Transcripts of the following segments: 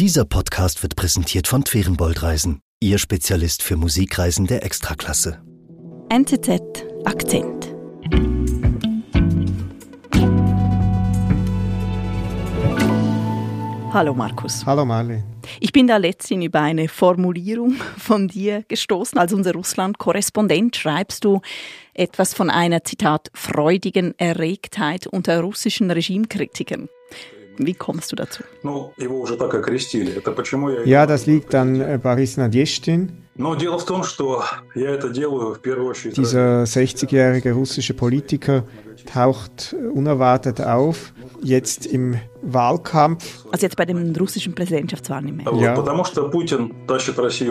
Dieser Podcast wird präsentiert von Twerenbold Reisen, Ihr Spezialist für Musikreisen der Extraklasse. NZZ Akzent. Hallo Markus. Hallo Marlene. Ich bin da letztens über eine Formulierung von dir gestoßen. Als unser Russland-Korrespondent schreibst du etwas von einer, Zitat, freudigen Erregtheit unter russischen Regimekritikern. Wie kommst du dazu? Ja, das liegt an äh, Boris Nadjestin. Dieser 60-jährige russische Politiker taucht unerwartet auf, jetzt im Wahlkampf. Also jetzt bei dem russischen Präsidentschaftswahl nicht mehr. Ja.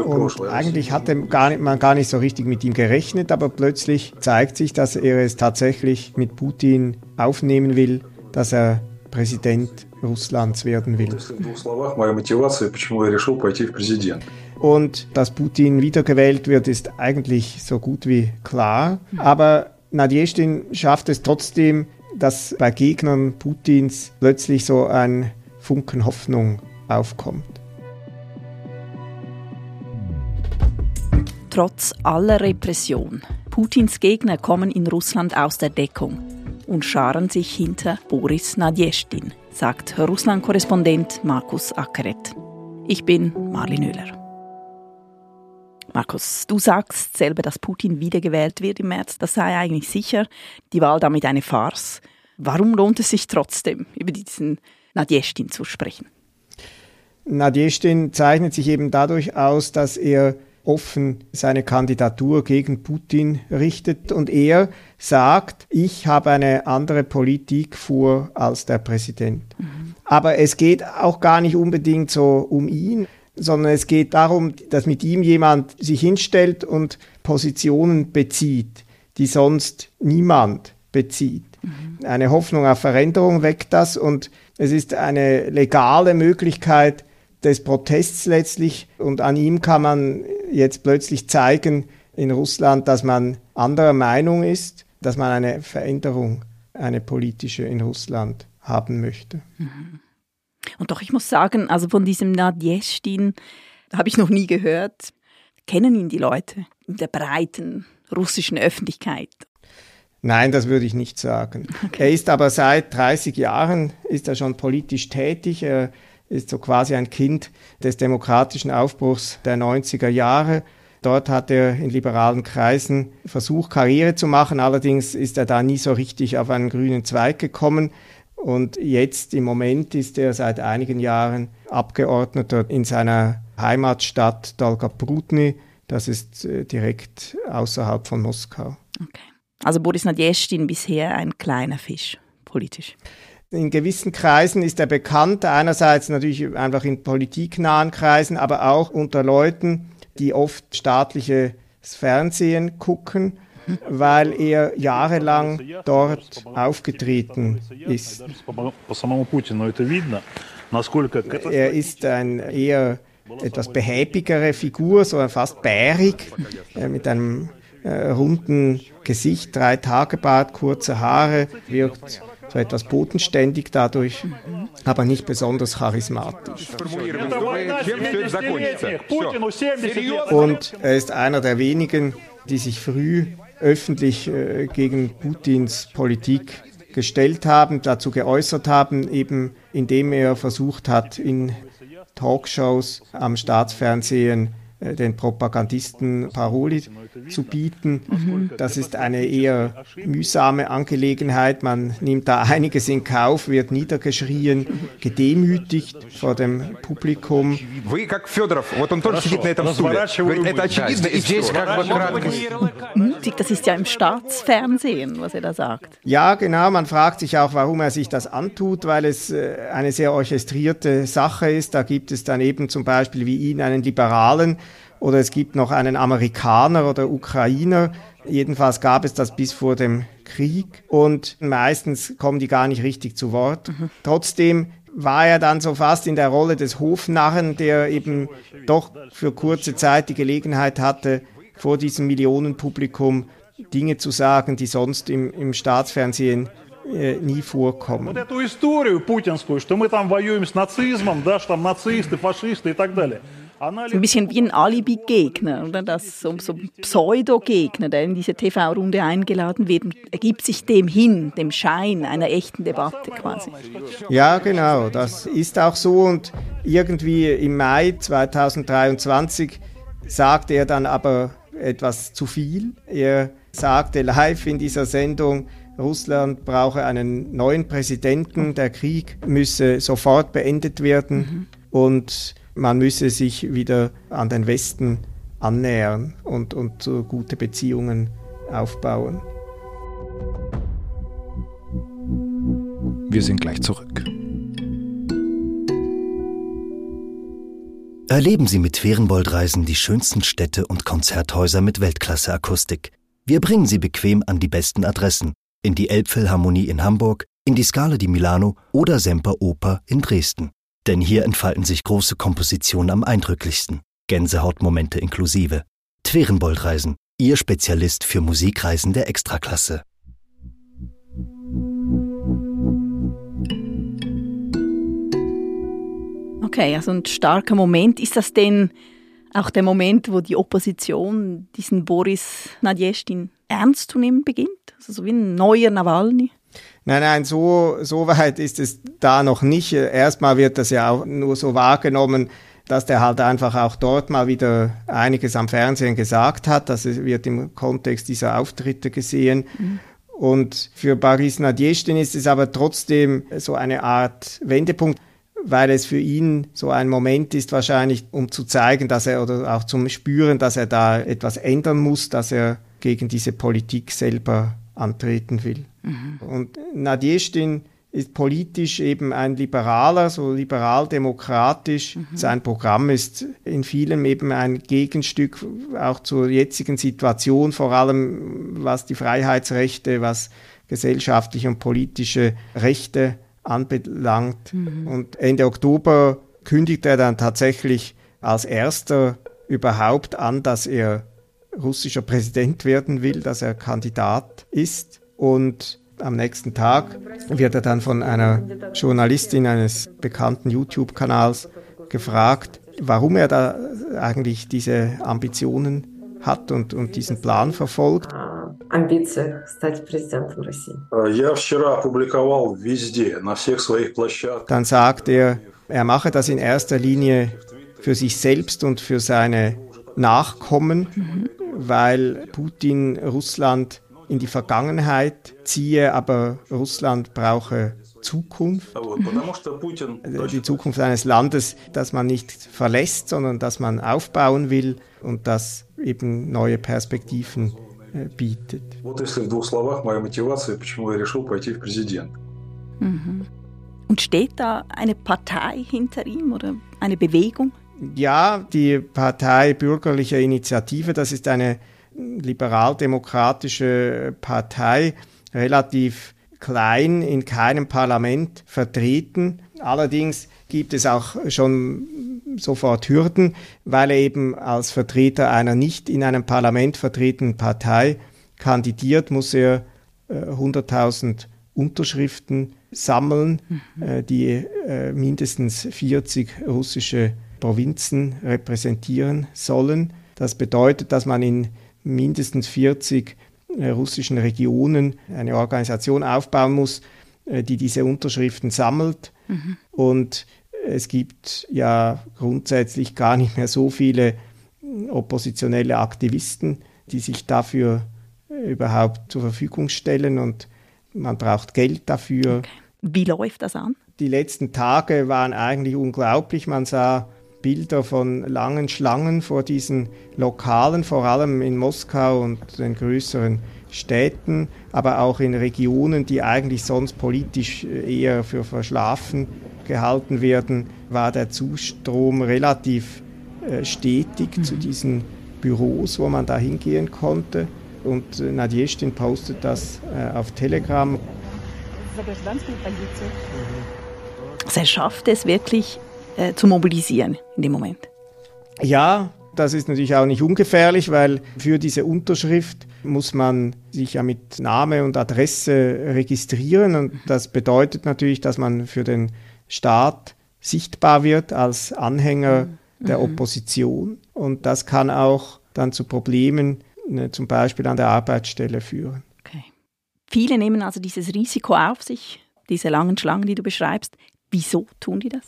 Und eigentlich hatte gar nicht, man gar nicht so richtig mit ihm gerechnet, aber plötzlich zeigt sich, dass er es tatsächlich mit Putin aufnehmen will, dass er Präsident Russlands werden will. Und dass Putin wiedergewählt wird, ist eigentlich so gut wie klar. Aber Nadjestin schafft es trotzdem, dass bei Gegnern Putins plötzlich so ein Funken Hoffnung aufkommt. Trotz aller Repression, Putins Gegner kommen in Russland aus der Deckung und scharen sich hinter Boris Nadjestin, sagt Russland-Korrespondent Markus Ackeret. Ich bin Marlin Oehler. Markus, du sagst selber, dass Putin wiedergewählt wird im März. Das sei eigentlich sicher. Die Wahl damit eine Farce. Warum lohnt es sich trotzdem, über diesen Nadjestin zu sprechen? Nadjestin zeichnet sich eben dadurch aus, dass er offen seine Kandidatur gegen Putin richtet und er sagt, ich habe eine andere Politik vor als der Präsident. Mhm. Aber es geht auch gar nicht unbedingt so um ihn, sondern es geht darum, dass mit ihm jemand sich hinstellt und Positionen bezieht, die sonst niemand bezieht. Mhm. Eine Hoffnung auf Veränderung weckt das und es ist eine legale Möglichkeit des Protests letztlich und an ihm kann man jetzt plötzlich zeigen in Russland, dass man anderer Meinung ist, dass man eine Veränderung, eine politische in Russland haben möchte. Mhm. Und doch, ich muss sagen, also von diesem Nadjestin habe ich noch nie gehört. Kennen ihn die Leute in der breiten russischen Öffentlichkeit? Nein, das würde ich nicht sagen. Okay. Er ist aber seit 30 Jahren ist er schon politisch tätig. Er ist so quasi ein Kind des demokratischen Aufbruchs der 90er Jahre. Dort hat er in liberalen Kreisen versucht, Karriere zu machen. Allerdings ist er da nie so richtig auf einen grünen Zweig gekommen. Und jetzt im Moment ist er seit einigen Jahren Abgeordneter in seiner Heimatstadt Dolgoprudny. Das ist äh, direkt außerhalb von Moskau. Okay. Also Boris Nadjestin bisher ein kleiner Fisch, politisch. In gewissen Kreisen ist er bekannt, einerseits natürlich einfach in politiknahen Kreisen, aber auch unter Leuten, die oft staatliches Fernsehen gucken weil er jahrelang dort aufgetreten ist. Er ist ein eher etwas behäbigere Figur, so fast bärig, äh, mit einem äh, runden Gesicht, drei Tage Bart, kurze Haare, wirkt so etwas bodenständig dadurch, aber nicht besonders charismatisch. Und er ist einer der wenigen, die sich früh öffentlich äh, gegen Putins Politik gestellt haben, dazu geäußert haben, eben indem er versucht hat, in Talkshows am Staatsfernsehen den Propagandisten Paroli zu bieten. Mhm. Das ist eine eher mühsame Angelegenheit. Man nimmt da einiges in Kauf, wird niedergeschrien, gedemütigt vor dem Publikum. Mutig, das ist ja im Staatsfernsehen, was er da sagt. Ja, genau. Man fragt sich auch, warum er sich das antut, weil es äh, eine sehr orchestrierte Sache ist. Da gibt es dann eben zum Beispiel wie ihn einen Liberalen, oder es gibt noch einen Amerikaner oder Ukrainer. Jedenfalls gab es das bis vor dem Krieg und meistens kommen die gar nicht richtig zu Wort. Mhm. Trotzdem war er dann so fast in der Rolle des Hofnarren, der eben doch für kurze Zeit die Gelegenheit hatte, vor diesem Millionenpublikum Dinge zu sagen, die sonst im, im Staatsfernsehen äh, nie vorkommen. Вот эту историю путинскую, что мы там воюем с нацизмом, да, что там нацисты, фашисты и так далее. Ein bisschen wie ein Alibi-Gegner, oder? Das, so, so ein Pseudo-Gegner, der in diese TV-Runde eingeladen wird, ergibt sich dem hin, dem Schein einer echten Debatte quasi. Ja, genau, das ist auch so. Und irgendwie im Mai 2023 sagte er dann aber etwas zu viel. Er sagte live in dieser Sendung, Russland brauche einen neuen Präsidenten, der Krieg müsse sofort beendet werden mhm. und man müsse sich wieder an den Westen annähern und, und so gute Beziehungen aufbauen. Wir sind gleich zurück. Erleben Sie mit Ferienboldreisen die schönsten Städte und Konzerthäuser mit Weltklasse-Akustik. Wir bringen Sie bequem an die besten Adressen. In die Elbphilharmonie in Hamburg, in die Scala di Milano oder Semper Oper in Dresden. Denn hier entfalten sich große Kompositionen am eindrücklichsten. Gänsehautmomente inklusive. Twerenboldreisen, Ihr Spezialist für Musikreisen der Extraklasse. Okay, also ein starker Moment. Ist das denn auch der Moment, wo die Opposition diesen Boris Nadjestin ernst zu nehmen beginnt? Also so wie ein neuer Nawalny? Nein, nein, so, so weit ist es da noch nicht. Erstmal wird das ja auch nur so wahrgenommen, dass der halt einfach auch dort mal wieder einiges am Fernsehen gesagt hat. Das wird im Kontext dieser Auftritte gesehen. Mhm. Und für Boris Nadjestin ist es aber trotzdem so eine Art Wendepunkt, weil es für ihn so ein Moment ist wahrscheinlich, um zu zeigen, dass er oder auch zum Spüren, dass er da etwas ändern muss, dass er gegen diese Politik selber antreten will. Mhm. Und Nadjestin ist politisch eben ein Liberaler, so liberal-demokratisch. Mhm. Sein Programm ist in vielem eben ein Gegenstück auch zur jetzigen Situation, vor allem was die Freiheitsrechte, was gesellschaftliche und politische Rechte anbelangt. Mhm. Und Ende Oktober kündigt er dann tatsächlich als erster überhaupt an, dass er russischer Präsident werden will, dass er Kandidat ist. Und am nächsten Tag wird er dann von einer Journalistin eines bekannten YouTube-Kanals gefragt, warum er da eigentlich diese Ambitionen hat und, und diesen Plan verfolgt. Dann sagt er, er mache das in erster Linie für sich selbst und für seine Nachkommen, mhm. weil Putin Russland in die Vergangenheit ziehe, aber Russland brauche Zukunft. Mhm. Die Zukunft eines Landes, das man nicht verlässt, sondern das man aufbauen will und das eben neue Perspektiven äh, bietet. Mhm. Und steht da eine Partei hinter ihm oder eine Bewegung? Ja, die Partei Bürgerliche Initiative, das ist eine liberaldemokratische Partei, relativ klein, in keinem Parlament vertreten. Allerdings gibt es auch schon sofort Hürden, weil er eben als Vertreter einer nicht in einem Parlament vertretenen Partei kandidiert, muss er äh, 100.000 Unterschriften sammeln, mhm. äh, die äh, mindestens 40 russische Provinzen repräsentieren sollen. Das bedeutet, dass man in mindestens 40 äh, russischen Regionen eine Organisation aufbauen muss, äh, die diese Unterschriften sammelt. Mhm. Und es gibt ja grundsätzlich gar nicht mehr so viele oppositionelle Aktivisten, die sich dafür äh, überhaupt zur Verfügung stellen und man braucht Geld dafür. Okay. Wie läuft das an? Die letzten Tage waren eigentlich unglaublich. Man sah Bilder von langen Schlangen vor diesen Lokalen, vor allem in Moskau und den größeren Städten, aber auch in Regionen, die eigentlich sonst politisch eher für verschlafen gehalten werden, war der Zustrom relativ äh, stetig mhm. zu diesen Büros, wo man da hingehen konnte. Und äh, Nadjestin postet das äh, auf Telegram. Er schafft es wirklich, äh, zu mobilisieren in dem Moment. Ja, Das ist natürlich auch nicht ungefährlich, weil für diese Unterschrift muss man sich ja mit Name und Adresse registrieren und das bedeutet natürlich, dass man für den Staat sichtbar wird als Anhänger mhm. der Opposition und das kann auch dann zu Problemen ne, zum Beispiel an der Arbeitsstelle führen. Okay. Viele nehmen also dieses Risiko auf sich, diese langen Schlangen, die du beschreibst. Wieso tun die das?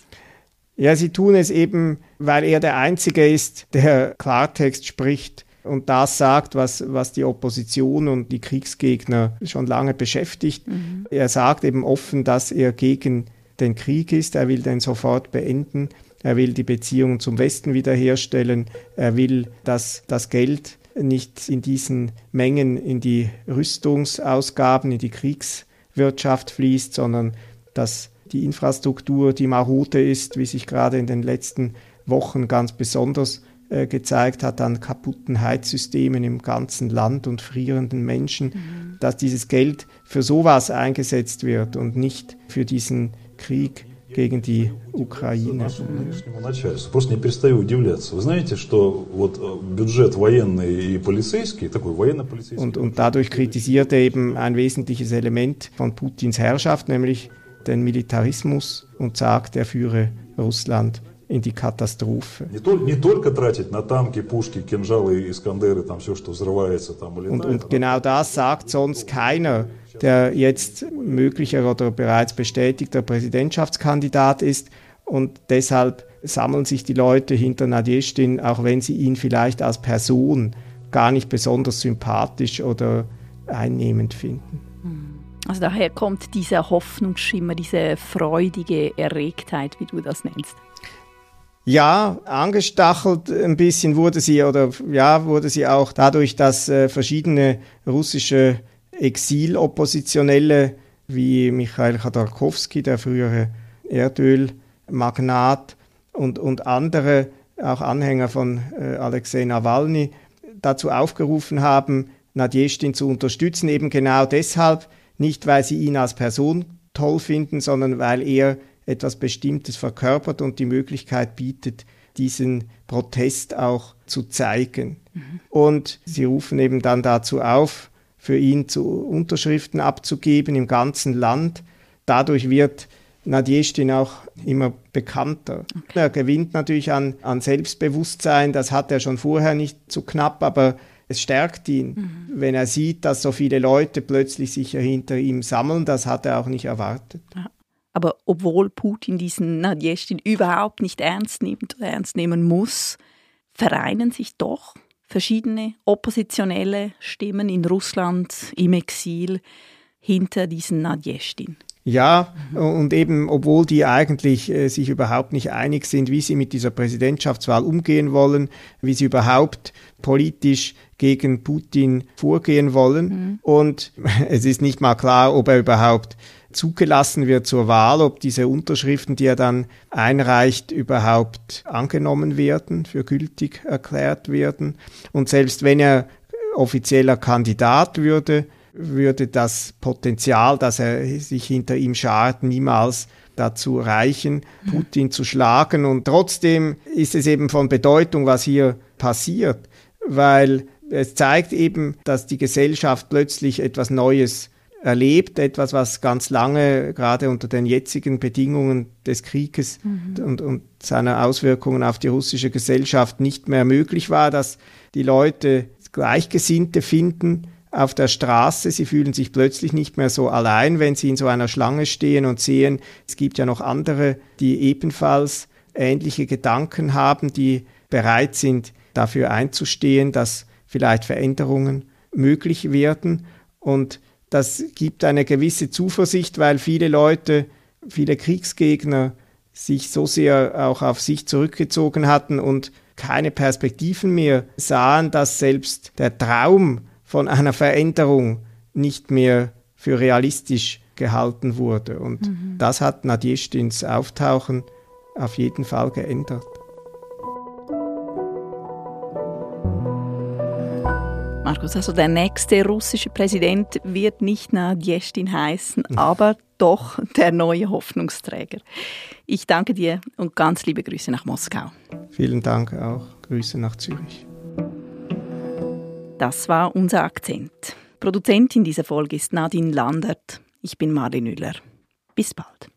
Ja, sie tun es eben, weil er der Einzige ist, der Klartext spricht und das sagt, was, was die Opposition und die Kriegsgegner schon lange beschäftigt. Mhm. Er sagt eben offen, dass er gegen den Krieg ist, er will den sofort beenden, er will die Beziehungen zum Westen wiederherstellen, er will, dass das Geld nicht in diesen Mengen in die Rüstungsausgaben, in die Kriegswirtschaft fließt, sondern dass die Infrastruktur, die marode ist, wie sich gerade in den letzten Wochen ganz besonders äh, gezeigt hat an kaputten Heizsystemen im ganzen Land und frierenden Menschen, mhm. dass dieses Geld für sowas eingesetzt wird und nicht für diesen Krieg gegen die Ukraine. Просто не перестаю удивляться. Вы знаете, что вот бюджет военный и полицейский, такой военно-полицейский... Und, und dadurch kritisiert er eben ein wesentliches Element von Putins Herrschaft, nämlich den Militarismus und sagt, er führe Russland in die Katastrophe. Und, und genau das sagt sonst keiner, der jetzt möglicher oder bereits bestätigter Präsidentschaftskandidat ist. Und deshalb sammeln sich die Leute hinter Nadjestin, auch wenn sie ihn vielleicht als Person gar nicht besonders sympathisch oder einnehmend finden. Also daher kommt dieser Hoffnungsschimmer, diese freudige Erregtheit, wie du das nennst. Ja, angestachelt ein bisschen wurde sie oder ja, wurde sie auch dadurch, dass äh, verschiedene russische Exiloppositionelle wie Michail Khodorkovsky, der frühere Erdölmagnat und, und andere, auch Anhänger von äh, Alexei Nawalny, dazu aufgerufen haben, Nadjestin zu unterstützen, eben genau deshalb, nicht, weil sie ihn als Person toll finden, sondern weil er etwas Bestimmtes verkörpert und die Möglichkeit bietet, diesen Protest auch zu zeigen. Mhm. Und sie rufen eben dann dazu auf, für ihn zu Unterschriften abzugeben im ganzen Land. Dadurch wird Nadjestin auch immer bekannter. Okay. Er gewinnt natürlich an, an Selbstbewusstsein, das hat er schon vorher nicht so knapp, aber es stärkt ihn, mhm. wenn er sieht, dass so viele Leute plötzlich sich hinter ihm sammeln. Das hat er auch nicht erwartet. Ja. Aber obwohl Putin diesen Nadjestin überhaupt nicht ernst nimmt oder ernst nehmen muss, vereinen sich doch verschiedene oppositionelle Stimmen in Russland im Exil hinter diesen Nadjestin. Ja, und eben, obwohl die eigentlich äh, sich überhaupt nicht einig sind, wie sie mit dieser Präsidentschaftswahl umgehen wollen, wie sie überhaupt politisch gegen Putin vorgehen wollen. Mhm. Und es ist nicht mal klar, ob er überhaupt zugelassen wird zur Wahl, ob diese Unterschriften, die er dann einreicht, überhaupt angenommen werden, für gültig erklärt werden. Und selbst wenn er offizieller Kandidat würde, würde das Potenzial, dass er sich hinter ihm schart, niemals dazu reichen, Putin zu schlagen. Und trotzdem ist es eben von Bedeutung, was hier passiert, weil es zeigt eben, dass die Gesellschaft plötzlich etwas Neues erlebt, etwas, was ganz lange, gerade unter den jetzigen Bedingungen des Krieges mhm. und, und seiner Auswirkungen auf die russische Gesellschaft nicht mehr möglich war, dass die Leute Gleichgesinnte finden, auf der Straße. Sie fühlen sich plötzlich nicht mehr so allein, wenn sie in so einer Schlange stehen und sehen, es gibt ja noch andere, die ebenfalls ähnliche Gedanken haben, die bereit sind, dafür einzustehen, dass vielleicht Veränderungen möglich werden. Und das gibt eine gewisse Zuversicht, weil viele Leute, viele Kriegsgegner sich so sehr auch auf sich zurückgezogen hatten und keine Perspektiven mehr sahen, dass selbst der Traum von einer Veränderung nicht mehr für realistisch gehalten wurde. Und mhm. das hat Nadjeshtins Auftauchen auf jeden Fall geändert. Markus, also der nächste russische Präsident wird nicht Nadjestin heißen, aber doch der neue Hoffnungsträger. Ich danke dir und ganz liebe Grüße nach Moskau. Vielen Dank auch. Grüße nach Zürich. Das war unser Akzent. Produzentin dieser Folge ist Nadine Landert. Ich bin Marlene Müller. Bis bald.